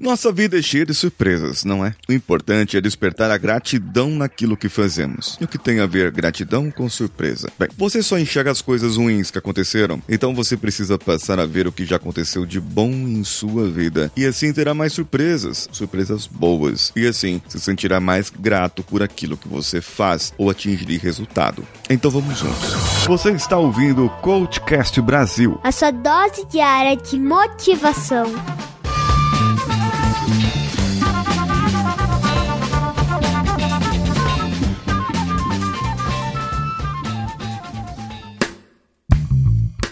Nossa vida é cheia de surpresas, não é? O importante é despertar a gratidão naquilo que fazemos. E o que tem a ver gratidão com surpresa? Bem, você só enxerga as coisas ruins que aconteceram, então você precisa passar a ver o que já aconteceu de bom em sua vida. E assim terá mais surpresas, surpresas boas. E assim se sentirá mais grato por aquilo que você faz ou atingir resultado. Então vamos juntos. Você está ouvindo o Coachcast Brasil. A sua dose diária de motivação. Thank you.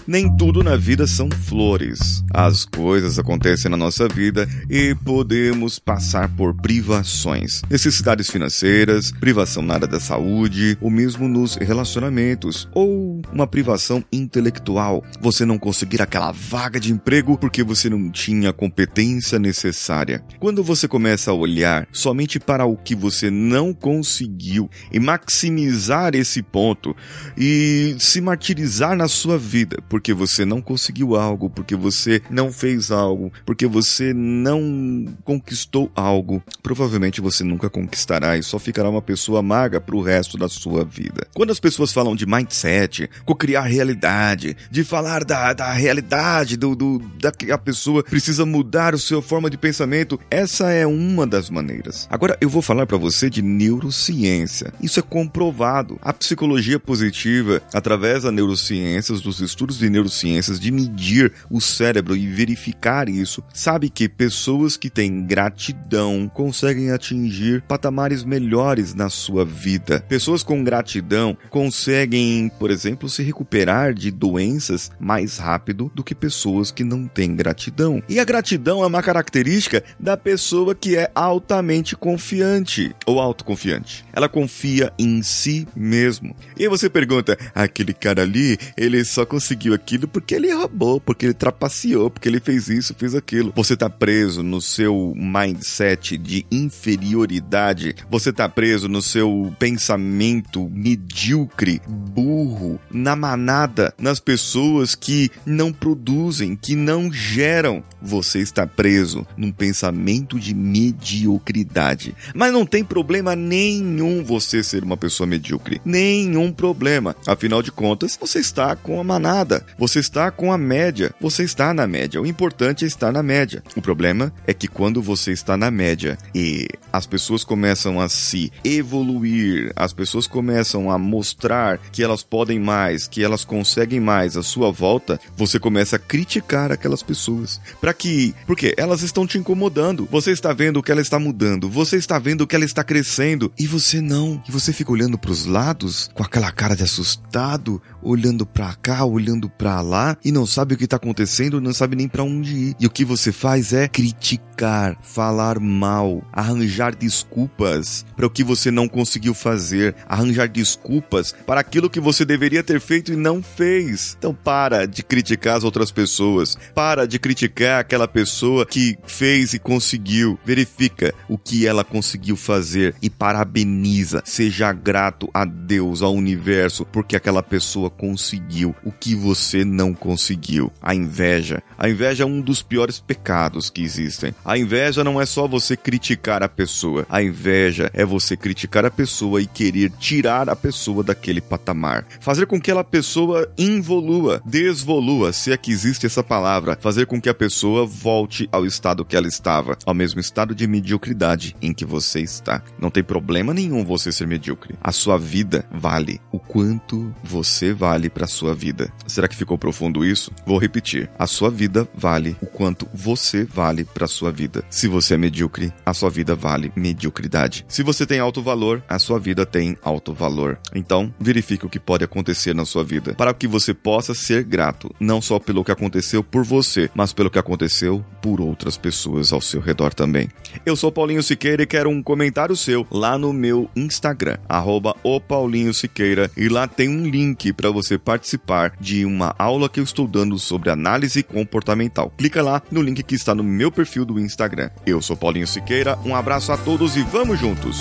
Nem tudo na vida são flores. As coisas acontecem na nossa vida e podemos passar por privações, necessidades financeiras, privação na área da saúde, ou mesmo nos relacionamentos, ou uma privação intelectual. Você não conseguir aquela vaga de emprego porque você não tinha a competência necessária. Quando você começa a olhar somente para o que você não conseguiu e maximizar esse ponto e se martirizar na sua vida, porque você não conseguiu algo, porque você não fez algo, porque você não conquistou algo, provavelmente você nunca conquistará e só ficará uma pessoa maga pro resto da sua vida. Quando as pessoas falam de mindset, co-criar realidade, de falar da, da realidade, do, do, da que a pessoa precisa mudar a sua forma de pensamento, essa é uma das maneiras. Agora eu vou falar para você de neurociência. Isso é comprovado. A psicologia positiva, através das neurociências, dos estudos de neurociências de medir o cérebro e verificar isso, sabe que pessoas que têm gratidão conseguem atingir patamares melhores na sua vida. Pessoas com gratidão conseguem, por exemplo, se recuperar de doenças mais rápido do que pessoas que não têm gratidão. E a gratidão é uma característica da pessoa que é altamente confiante ou autoconfiante. Ela confia em si mesmo. E você pergunta: aquele cara ali, ele só conseguiu aquilo porque ele roubou, porque ele trapaceou, porque ele fez isso, fez aquilo. Você tá preso no seu mindset de inferioridade, você tá preso no seu pensamento medíocre, burro, na manada, nas pessoas que não produzem, que não geram. Você está preso num pensamento de mediocridade. Mas não tem problema nenhum você ser uma pessoa medíocre. Nenhum problema. Afinal de contas, você está com a manada. Você está com a média. Você está na média. O importante é estar na média. O problema é que quando você está na média e as pessoas começam a se evoluir, as pessoas começam a mostrar que elas podem mais, que elas conseguem mais à sua volta, você começa a criticar aquelas pessoas. Para que, porque elas estão te incomodando. Você está vendo que ela está mudando, você está vendo que ela está crescendo e você não. E você fica olhando para os lados com aquela cara de assustado, olhando para cá, olhando para lá e não sabe o que está acontecendo, não sabe nem para onde ir. E o que você faz é criticar, falar mal, arranjar desculpas para o que você não conseguiu fazer, arranjar desculpas para aquilo que você deveria ter feito e não fez. Então para de criticar as outras pessoas, para de criticar aquela pessoa que fez e conseguiu. Verifica o que ela conseguiu fazer e parabeniza. Seja grato a Deus, ao universo, porque aquela pessoa conseguiu o que você não conseguiu. A inveja. A inveja é um dos piores pecados que existem. A inveja não é só você criticar a pessoa. A inveja é você criticar a pessoa e querer tirar a pessoa daquele patamar. Fazer com que aquela pessoa involua, desvolua, se é que existe essa palavra. Fazer com que a pessoa volte ao estado que ela estava, ao mesmo estado de mediocridade em que você está. Não tem problema nenhum você ser medíocre. A sua vida vale o quanto você vale para sua vida. Será que ficou profundo isso? Vou repetir. A sua vida vale o quanto você vale para sua vida. Se você é medíocre, a sua vida vale mediocridade. Se você tem alto valor, a sua vida tem alto valor. Então, verifique o que pode acontecer na sua vida para que você possa ser grato, não só pelo que aconteceu por você, mas pelo que aconteceu por outras pessoas ao seu redor também. Eu sou Paulinho Siqueira e quero um comentário seu lá no meu Instagram, arroba o Paulinho Siqueira, e lá tem um link para você participar de uma aula que eu estou dando sobre análise comportamental. Clica lá no link que está no meu perfil do Instagram. Eu sou Paulinho Siqueira, um abraço a todos e vamos juntos!